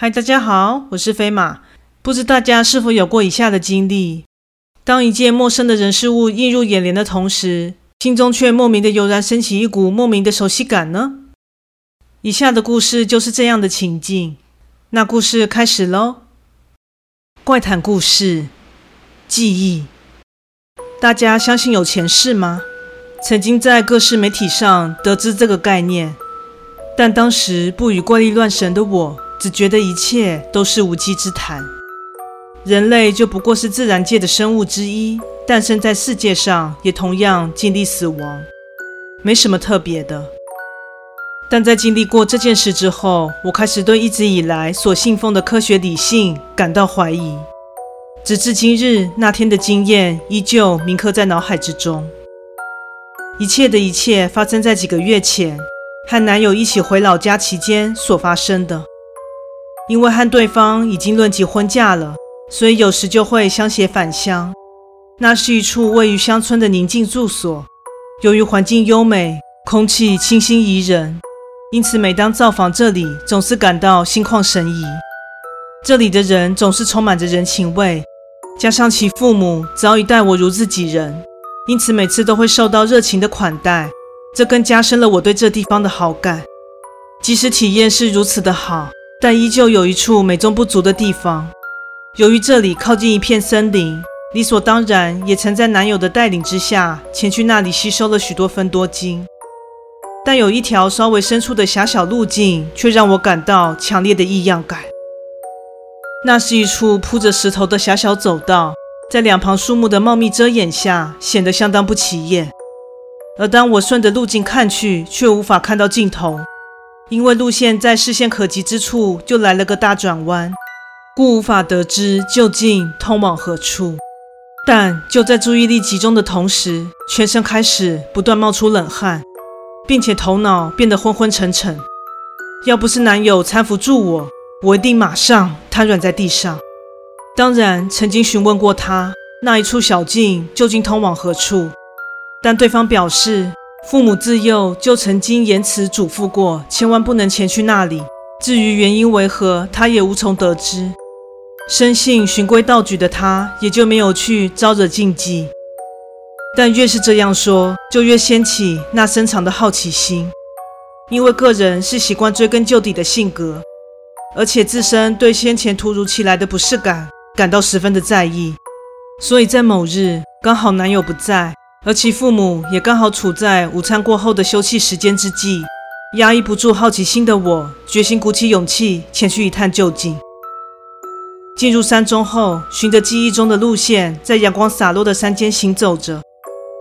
嗨，大家好，我是飞马。不知大家是否有过以下的经历：当一件陌生的人事物映入眼帘的同时，心中却莫名的油然升起一股莫名的熟悉感呢？以下的故事就是这样的情境。那故事开始喽。怪谈故事：记忆。大家相信有前世吗？曾经在各式媒体上得知这个概念，但当时不与怪力乱神的我。只觉得一切都是无稽之谈，人类就不过是自然界的生物之一，诞生在世界上也同样经历死亡，没什么特别的。但在经历过这件事之后，我开始对一直以来所信奉的科学理性感到怀疑。直至今日，那天的经验依旧铭刻在脑海之中。一切的一切发生在几个月前，和男友一起回老家期间所发生的。因为和对方已经论及婚嫁了，所以有时就会相携返乡。那是一处位于乡村的宁静住所，由于环境优美，空气清新宜人，因此每当造访这里，总是感到心旷神怡。这里的人总是充满着人情味，加上其父母早已待我如自己人，因此每次都会受到热情的款待，这更加深了我对这地方的好感。即使体验是如此的好。但依旧有一处美中不足的地方。由于这里靠近一片森林，理所当然也曾在男友的带领之下前去那里吸收了许多分多精。但有一条稍微深处的狭小路径，却让我感到强烈的异样感。那是一处铺着石头的狭小走道，在两旁树木的茂密遮掩下，显得相当不起眼。而当我顺着路径看去，却无法看到尽头。因为路线在视线可及之处就来了个大转弯，故无法得知究竟通往何处。但就在注意力集中的同时，全身开始不断冒出冷汗，并且头脑变得昏昏沉沉。要不是男友搀扶住我，我一定马上瘫软在地上。当然，曾经询问过他那一处小径究竟通往何处，但对方表示。父母自幼就曾经言辞嘱咐过，千万不能前去那里。至于原因为何，他也无从得知。生性循规蹈矩的他，也就没有去招惹禁忌。但越是这样说，就越掀起那深藏的好奇心。因为个人是习惯追根究底的性格，而且自身对先前突如其来的不适感感到十分的在意，所以在某日刚好男友不在。而其父母也刚好处在午餐过后的休憩时间之际，压抑不住好奇心的我，决心鼓起勇气前去一探究竟。进入山中后，循着记忆中的路线，在阳光洒落的山间行走着，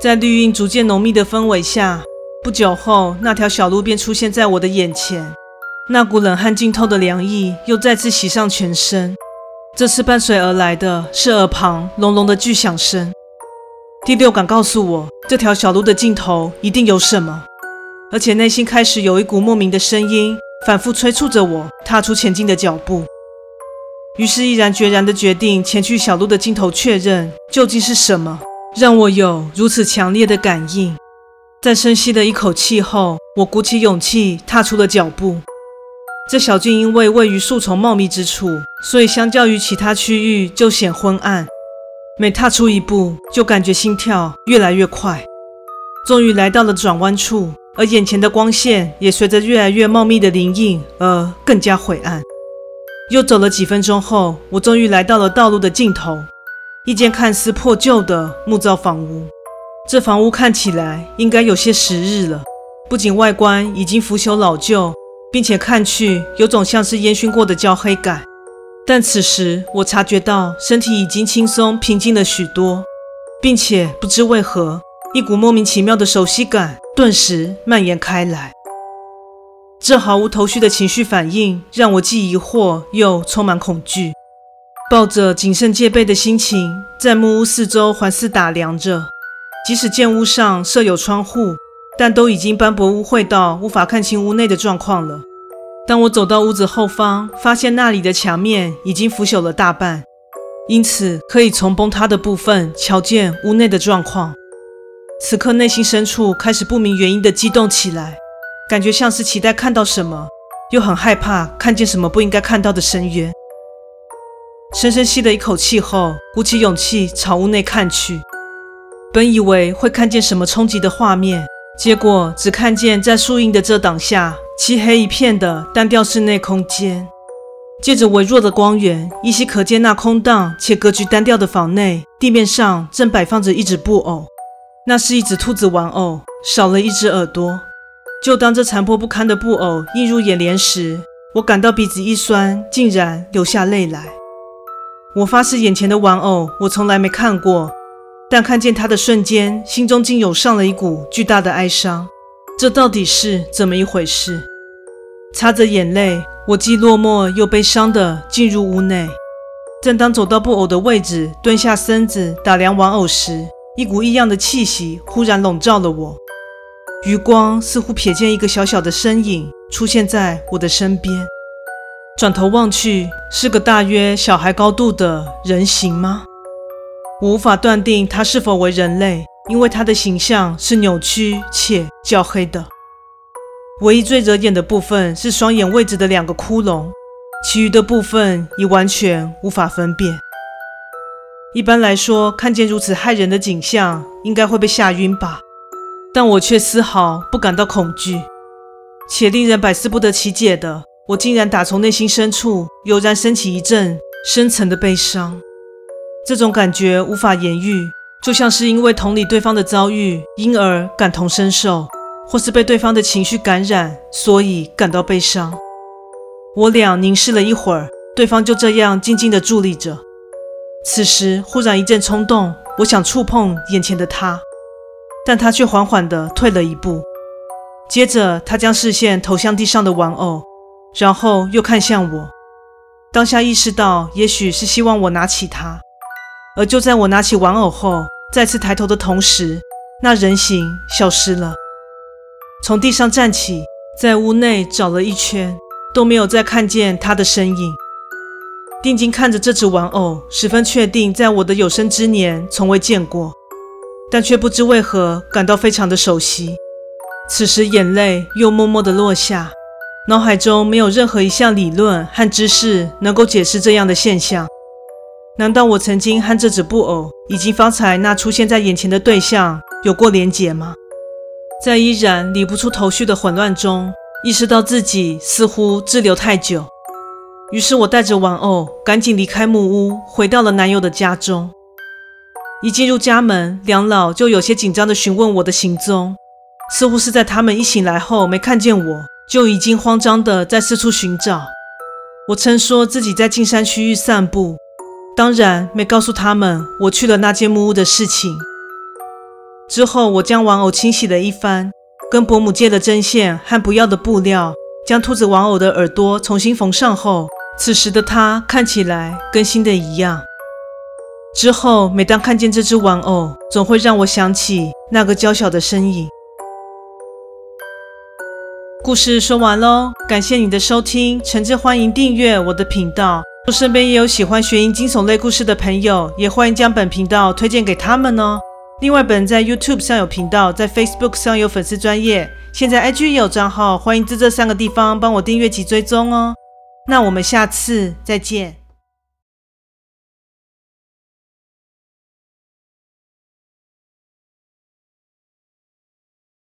在绿荫逐渐浓密的氛围下，不久后，那条小路便出现在我的眼前。那股冷汗浸透的凉意又再次袭上全身，这次伴随而来的是耳旁隆隆的巨响声。第六感告诉我，这条小路的尽头一定有什么，而且内心开始有一股莫名的声音，反复催促着我踏出前进的脚步。于是毅然决然地决定前去小路的尽头确认，究竟是什么让我有如此强烈的感应。在深吸了一口气后，我鼓起勇气踏出了脚步。这小径因为位于树丛茂密之处，所以相较于其他区域就显昏暗。每踏出一步，就感觉心跳越来越快。终于来到了转弯处，而眼前的光线也随着越来越茂密的林荫而更加晦暗。又走了几分钟后，我终于来到了道路的尽头，一间看似破旧的木造房屋。这房屋看起来应该有些时日了，不仅外观已经腐朽老旧，并且看去有种像是烟熏过的焦黑感。但此时，我察觉到身体已经轻松平静了许多，并且不知为何，一股莫名其妙的熟悉感顿时蔓延开来。这毫无头绪的情绪反应让我既疑惑又充满恐惧，抱着谨慎戒备的心情，在木屋四周环视打量着。即使建屋上设有窗户，但都已经斑驳污秽到无法看清屋内的状况了。当我走到屋子后方，发现那里的墙面已经腐朽了大半，因此可以从崩塌的部分瞧见屋内的状况。此刻内心深处开始不明原因的激动起来，感觉像是期待看到什么，又很害怕看见什么不应该看到的深渊。深深吸了一口气后，鼓起勇气朝屋内看去。本以为会看见什么冲击的画面，结果只看见在树荫的遮挡下，漆黑一片的单调室内空间。借着微弱的光源，依稀可见那空荡且格局单调的房内，地面上正摆放着一只布偶。那是一只兔子玩偶，少了一只耳朵。就当这残破不堪的布偶映入眼帘时，我感到鼻子一酸，竟然流下泪来。我发誓，眼前的玩偶我从来没看过，但看见它的瞬间，心中竟涌上了一股巨大的哀伤。这到底是怎么一回事？擦着眼泪，我既落寞又悲伤的进入屋内。正当走到布偶的位置，蹲下身子打量玩偶时，一股异样的气息忽然笼罩了我。余光似乎瞥见一个小小的身影出现在我的身边，转头望去，是个大约小孩高度的人形吗？我无法断定他是否为人类，因为他的形象是扭曲且较黑的。唯一最惹眼的部分是双眼位置的两个窟窿，其余的部分已完全无法分辨。一般来说，看见如此骇人的景象，应该会被吓晕吧？但我却丝毫不感到恐惧，且令人百思不得其解的，我竟然打从内心深处油然升起一阵深层的悲伤。这种感觉无法言喻，就像是因为同理对方的遭遇，因而感同身受。或是被对方的情绪感染，所以感到悲伤。我俩凝视了一会儿，对方就这样静静地伫立着。此时忽然一阵冲动，我想触碰眼前的他，但他却缓缓地退了一步。接着，他将视线投向地上的玩偶，然后又看向我。当下意识到，也许是希望我拿起它。而就在我拿起玩偶后，再次抬头的同时，那人形消失了。从地上站起，在屋内找了一圈，都没有再看见他的身影。定睛看着这只玩偶，十分确定在我的有生之年从未见过，但却不知为何感到非常的熟悉。此时眼泪又默默的落下，脑海中没有任何一项理论和知识能够解释这样的现象。难道我曾经和这只布偶以及方才那出现在眼前的对象有过连结吗？在依然理不出头绪的混乱中，意识到自己似乎滞留太久，于是我带着玩偶赶紧离开木屋，回到了男友的家中。一进入家门，两老就有些紧张地询问我的行踪，似乎是在他们一醒来后没看见我，就已经慌张地在四处寻找。我称说自己在进山区域散步，当然没告诉他们我去了那间木屋的事情。之后，我将玩偶清洗了一番，跟伯母借了针线和不要的布料，将兔子玩偶的耳朵重新缝上后，此时的它看起来跟新的一样。之后，每当看见这只玩偶，总会让我想起那个娇小的身影。故事说完喽，感谢你的收听，诚挚欢迎订阅我的频道。若身边也有喜欢悬疑惊悚类故事的朋友，也欢迎将本频道推荐给他们哦。另外，本在 YouTube 上有频道，在 Facebook 上有粉丝专业，现在 IG 也有账号，欢迎在这三个地方帮我订阅及追踪哦。那我们下次再见。